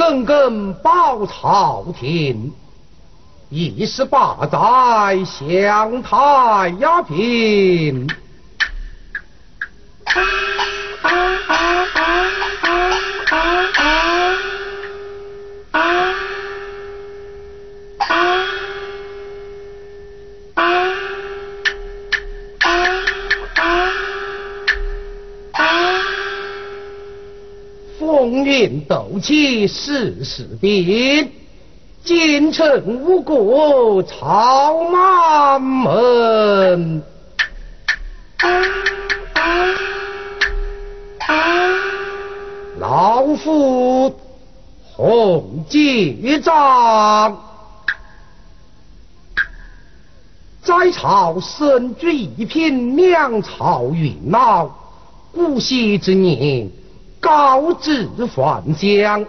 耿耿报朝廷，一十八载享太压平。气世事变，京城五国朝满门。老夫洪继章，在朝身居一品，两朝元老，古稀之年。高知还乡，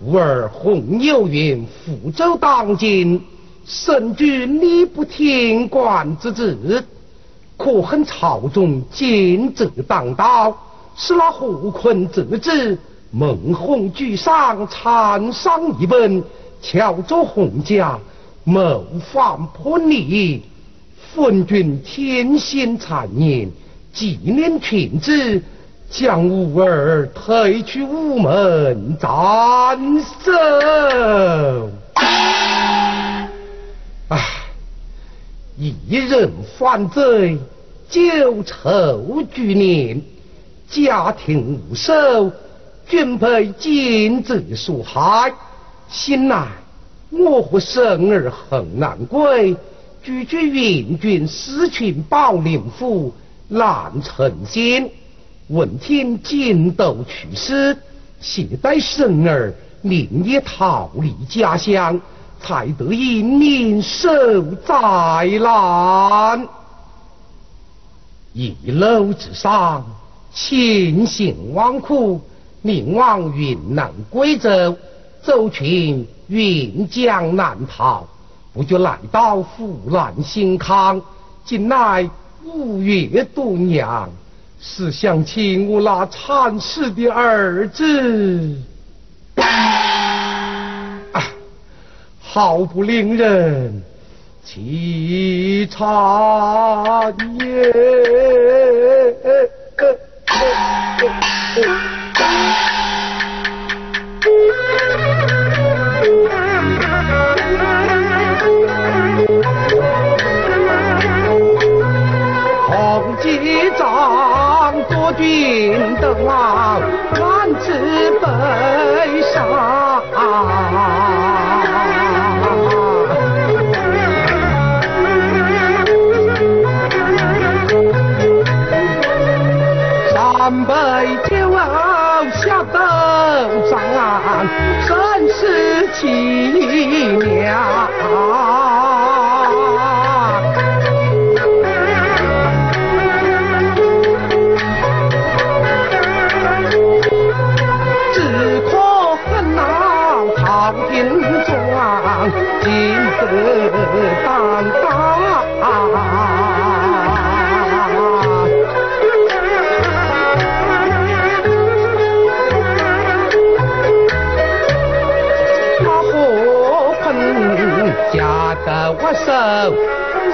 吾儿洪有云福州当今，身居礼不听官之职，可恨朝中奸贼当道，使那何坤之子蒙洪举上参商一本，巧作洪家谋反叛逆，昏君天心残年，纪念群子。将吾儿推去午门斩首。唉，一人犯罪，九仇俱年，家庭无守，均被奸贼所害。心来我和生儿恨难归，拒绝援军失群保灵府，难成仙。闻听金斗去世，携带生儿，连夜逃离家乡，才得以免受灾难。一楼之上，千辛万苦，命往云南贵州，走群云江南逃，不觉来到湖南新康，近来五月度娘。是想起我那惨死的儿子，啊，好不令人凄惨也。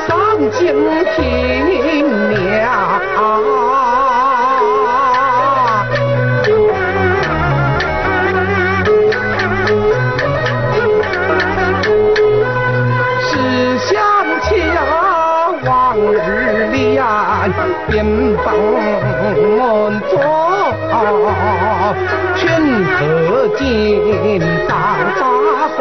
上京听了。边帮我做，全河金大发红，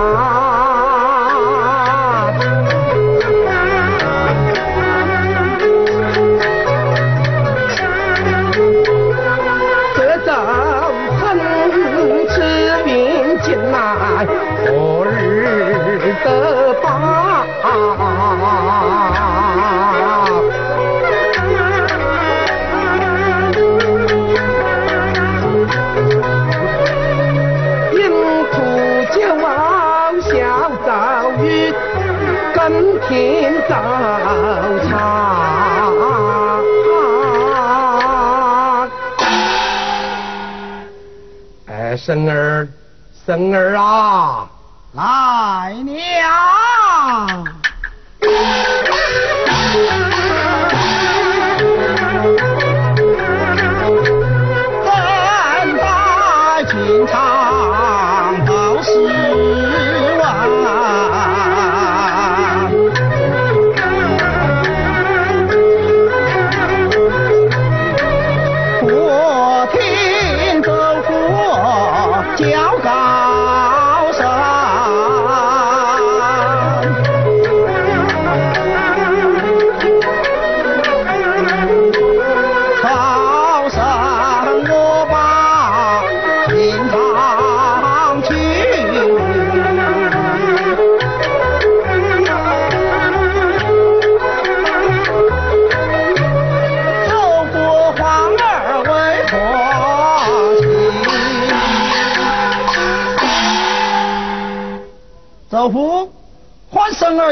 ah 生儿，生儿啊，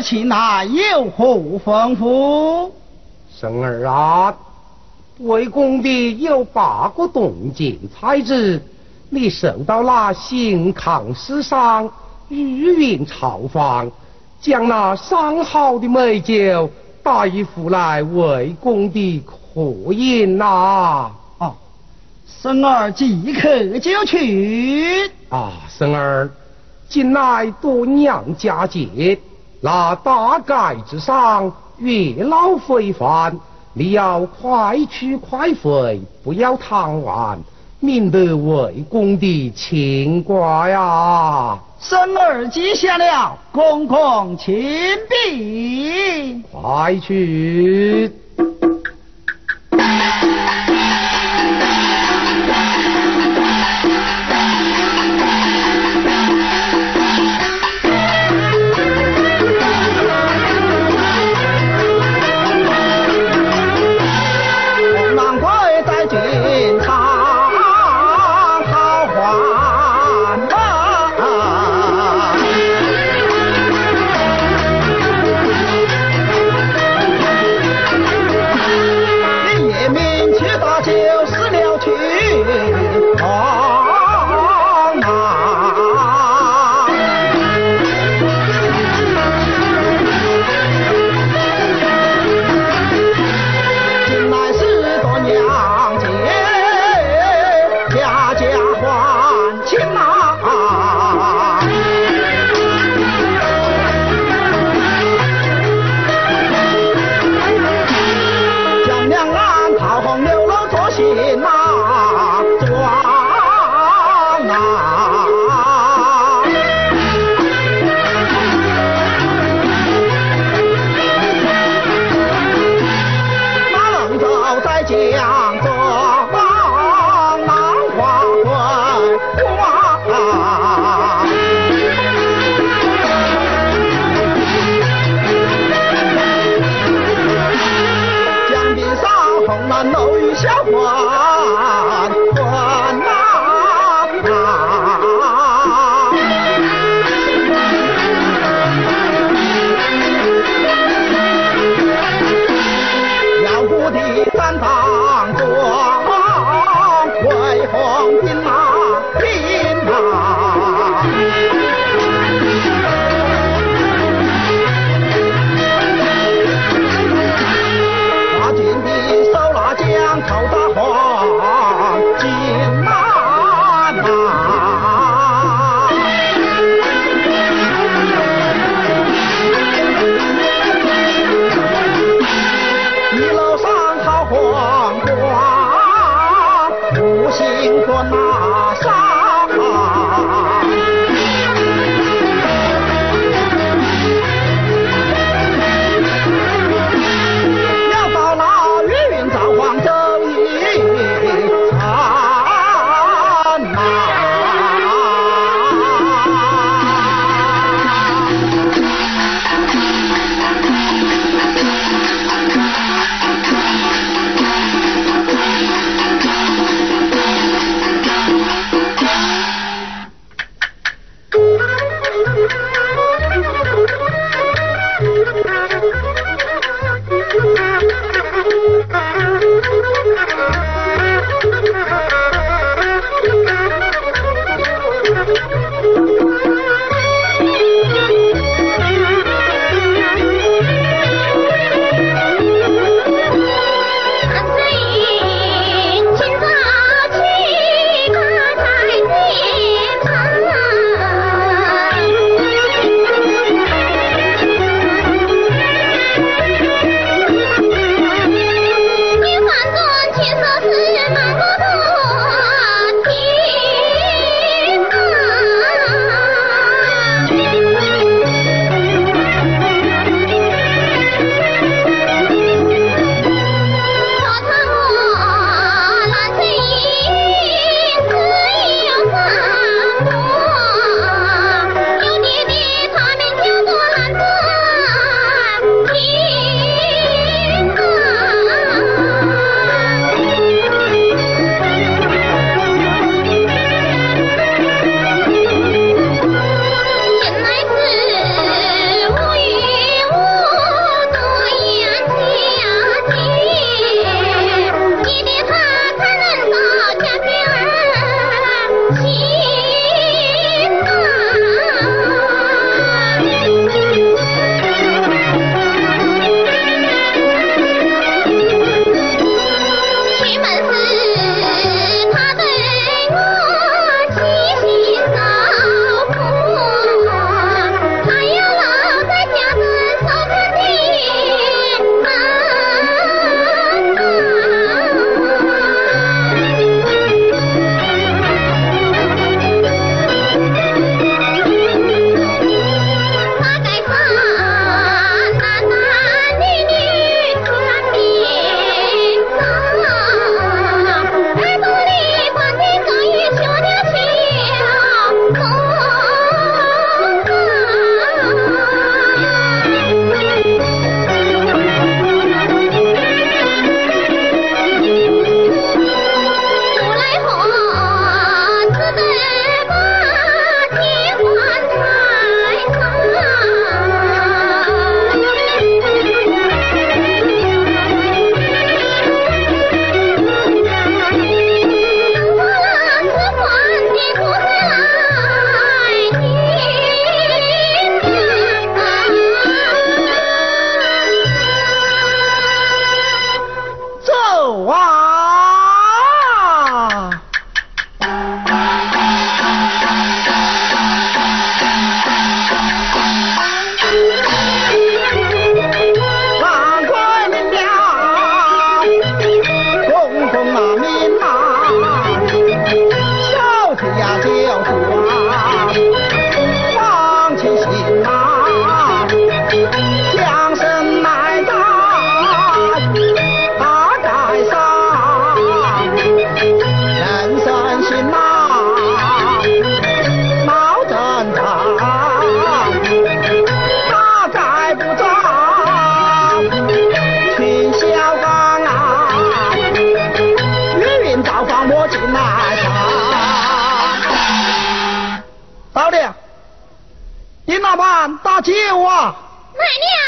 请来有何吩咐？生儿啊，为公的有八个动静才子，你受到那新康师上御云朝访，将那上好的美酒带回来为公的客饮呐。啊，生儿即刻就去。啊，生儿，近来多娘家节。那大盖之上，月老非凡，你要快去快回，不要贪玩，免得为公的牵挂呀。生儿记下了，公公请禀。快去。小话 Thank you. 大舅啊！奶娘。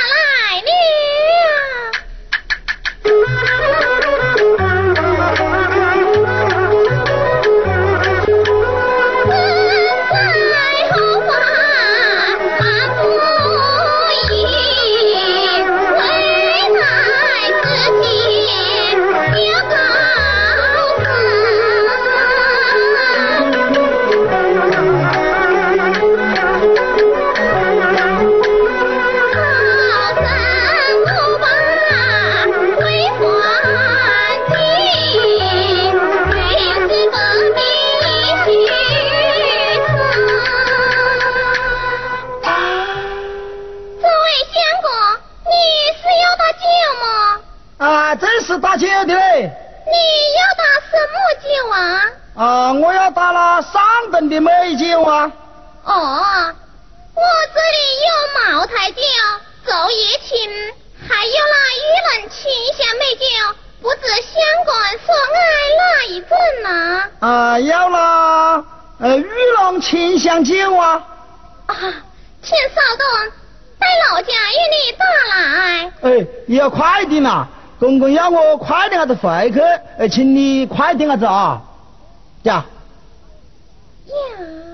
啊？啊，我要打了上等的美酒啊。哦，我这里有茅台酒、竹叶青，还有那玉龙清香美酒，不知相公所爱哪一种呢？啊，要了，呃，玉龙清香酒啊。啊，请稍等，待老家与你打来。哎，你要快点呐！公公要我快点下子回去，呃，请你快点下子啊，呀。呀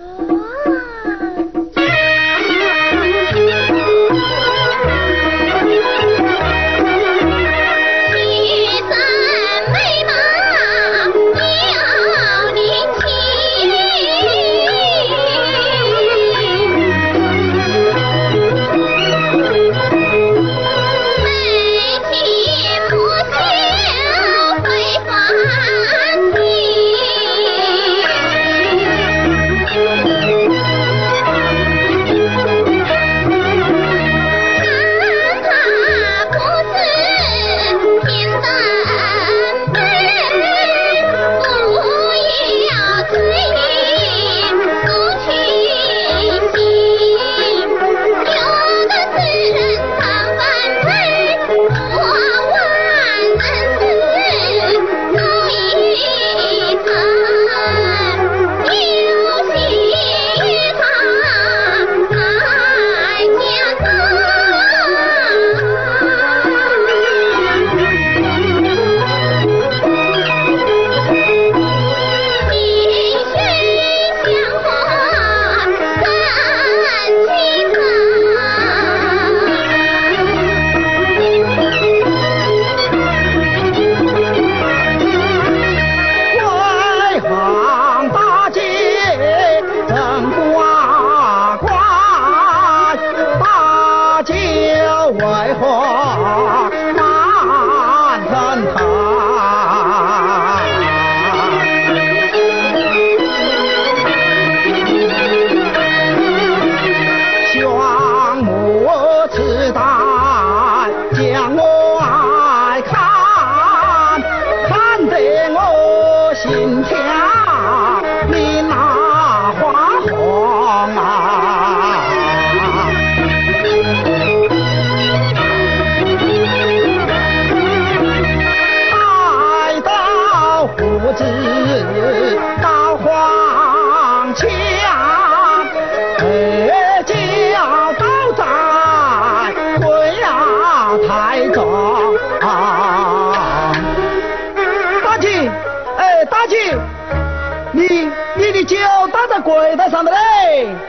上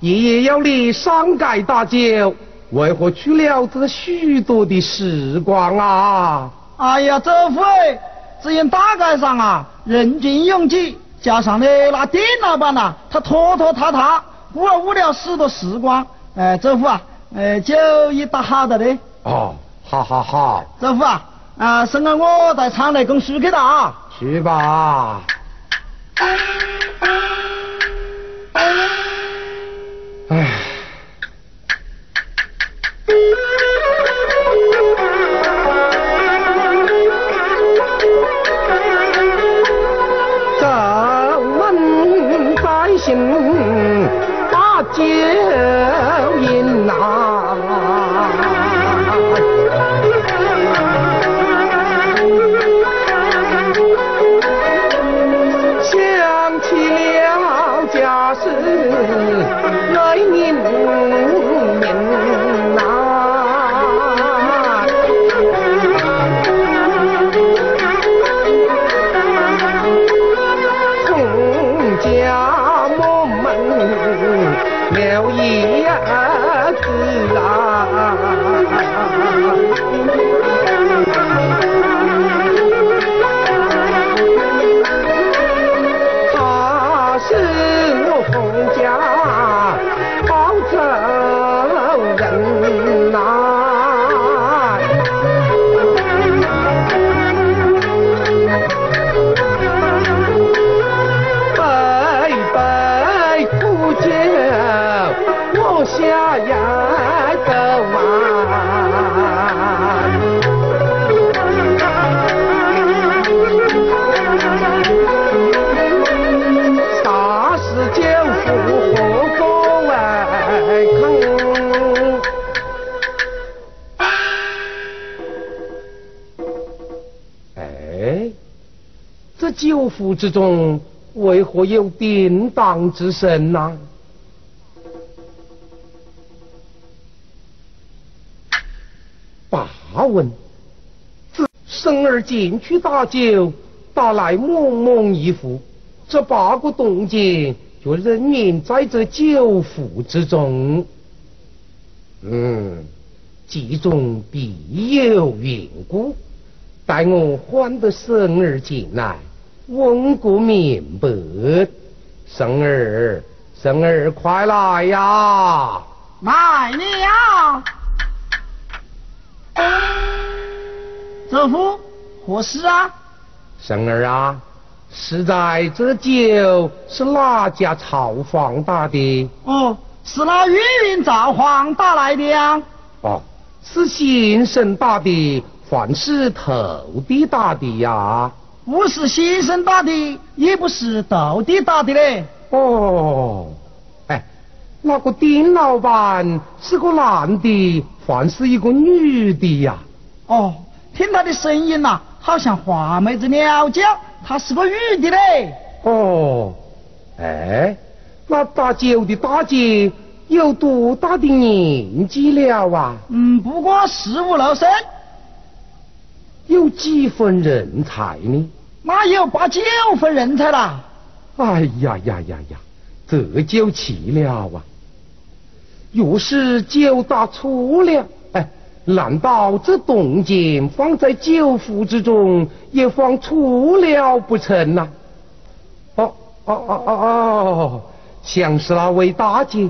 爷爷要你上街打酒，为何去了这许多的时光啊？哎呀，祖父，只因大街上啊人群拥挤，加上呢那店老板呐、他拖拖沓沓，误而误了许多时光。哎，祖父啊，呃，酒已打好的嘞。哦，好好好，祖父啊，啊，生儿我在厂内供书去了啊。去吧。唉。咱们百姓把酒饮呐、府之中为何有叮当之声呐、八问，自生儿进去打酒，打来蒙蒙一壶，这八个动静就仍然在这酒壶之中。嗯，其中必有缘故。待我唤得生儿进来，问个明白。生儿，生儿，快来呀！来了。祖父，何事啊？生儿啊，实在这酒是哪家朝房打的？哦，是那玉云造黄打来的呀。哦，是先生打的，还是头的打的呀？不是先生打的，也不是斗地打的嘞。哦，哎，那个丁老板是个男的，还是一个女的呀？哦，听他的声音呐、好像花妹子鸟叫，她是个女的嘞。哦，哎，那打酒的大姐有多大的年纪了啊？嗯，不过十五六岁，有几分人才呢？那要八九分人才啦。哎呀呀呀呀，这就奇了啊！若是酒打错了，哎，难道这动静放在酒壶之中也放错了不成呐、哦哦哦哦哦，像是那位大姐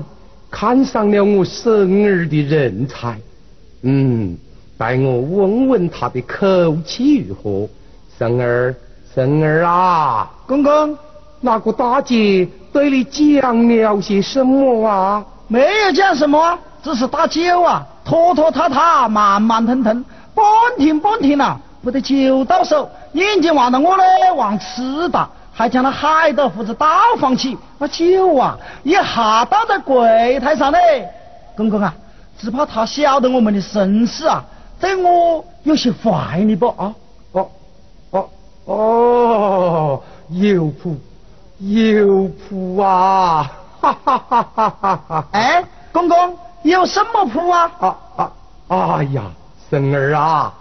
看上了我婶儿的人才。嗯，待我问问她的口气如何。婶儿，婶儿啊！公公，那个大姐对你讲了些什么啊？没有讲什么，只是打酒啊，拖拖沓沓，慢慢腾腾，半天半天呐、不得酒到手，眼睛望到我嘞，望吃哒，还将那海豆胡子倒放起，那酒啊，一下倒在柜台上嘞。公公啊，只怕他晓得我们的身世啊，对我有些怀疑不啊？哦有谱有谱啊！哈哈哈哈哈哈！哎，公公有什么谱啊？啊啊！哎呀，孙儿啊，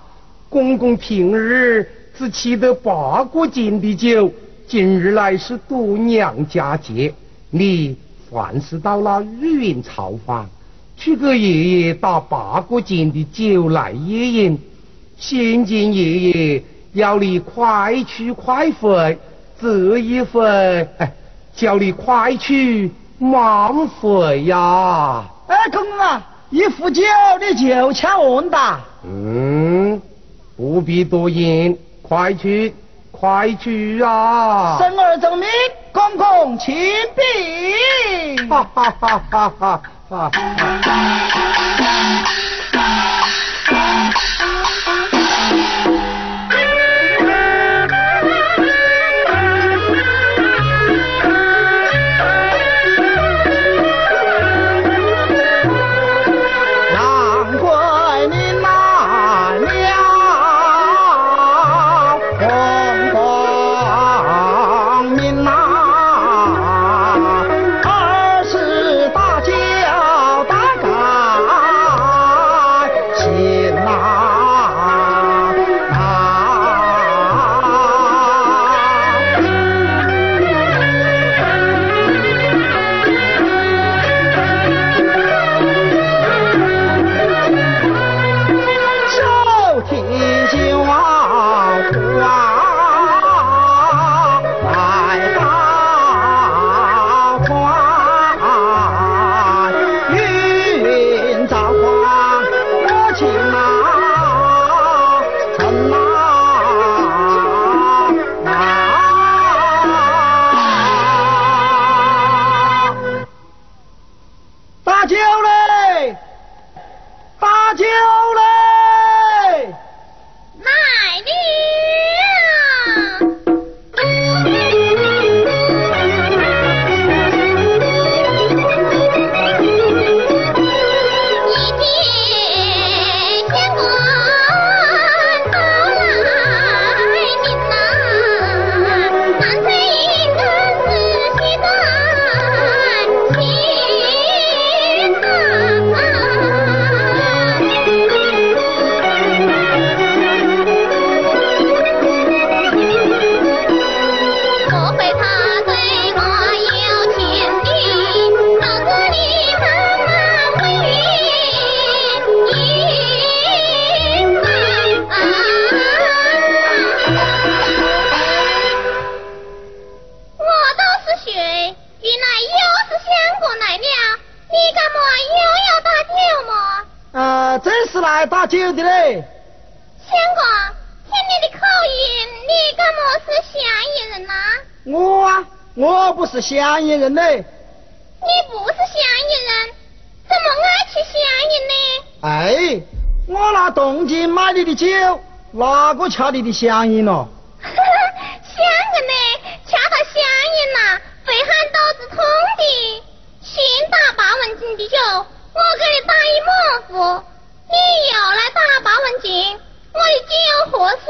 公公平日只沏得八个斤的酒，今日来是度娘家节，你凡是到了云朝访，去给爷爷打八个斤的酒来野饮。先见爷爷要你快去快回，这一回，哎，叫你快去慢回呀！哎，公公啊，一壶酒你就抢完哒？嗯，不必多言，快去，快去啊！生儿重命，公公请禀。哈哈哈哈哈哈！掐你的香烟了？乡个呢？掐到香烟了，会喊肚子痛的。先打八文斤的酒，我给你打一模糊，你又来打八文斤，我的酒合适，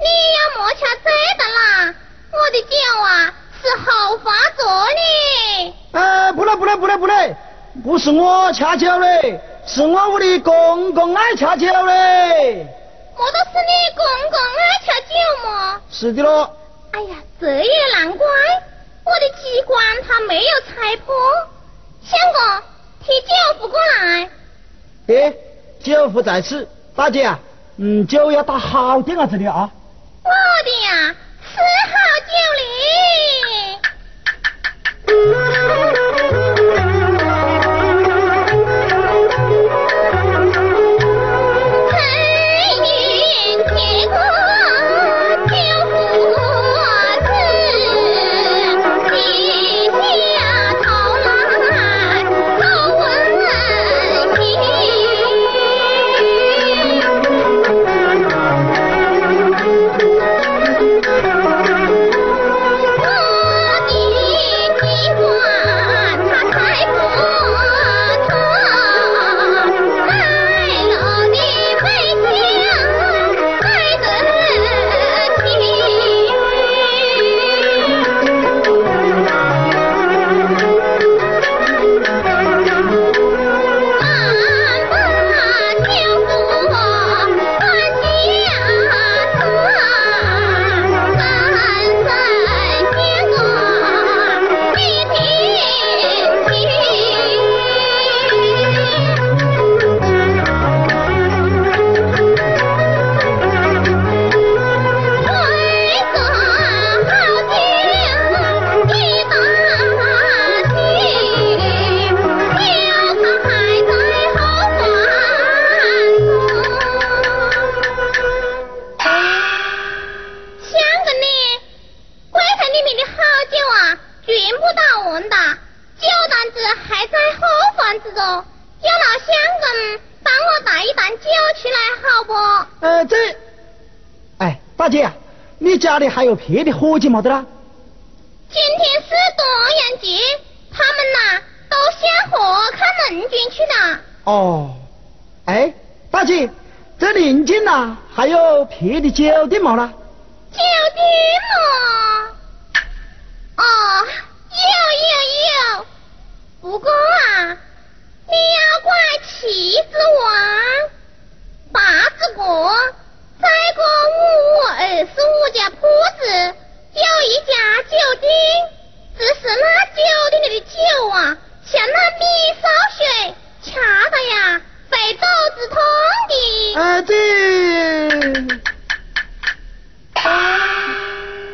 你要莫掐醉的啦，我的酒啊！是后发作的。呃，不嘞不嘞不嘞不嘞，不是我掐酒嘞，是我屋里公公爱掐酒嘞。么？是的喽。哎呀，这也难怪，我的机关他没有拆破。相公，提酒壶过来。哎，酒壶在此，大姐啊，嗯，酒要打好点啊，这里啊。我的家里还有别的伙计没得啦？今天是端阳节，他们呐都下河看龙君去了。哦，哎，大姐，这邻近呐还有别的酒店没啦？酒店嘛，哦，有有有，不过啊，你要怪旗子王、八字国，再过五五二十五家铺子，有一家酒店，只是那酒店里的酒啊，像那米烧水，恰的呀，肺肚子痛的。呃，这。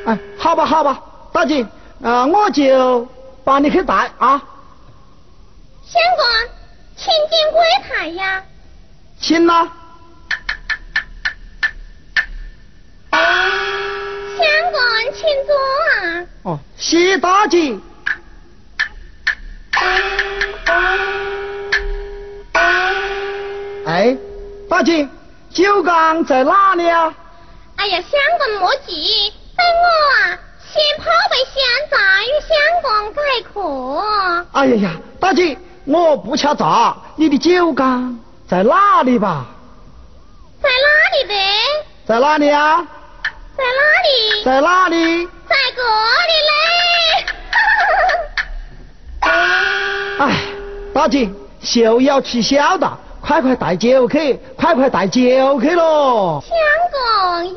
哎，好吧，好吧，大姐，啊，我就帮你去带啊。相公，请进柜台呀。请啦。相公，请坐啊。哦，谢大姐。哎，大姐，酒缸在哪里啊？哎呀，相公莫急。等我啊，先泡杯香茶与相公解渴。哎呀呀，大姐，我不吃茶，你的酒缸在哪里吧？在哪里呗？在哪里啊？在哪里？在哪里？在这里嘞。哎，大姐，秀要取消的，快快带酒去，快快带酒去喽。相公呀。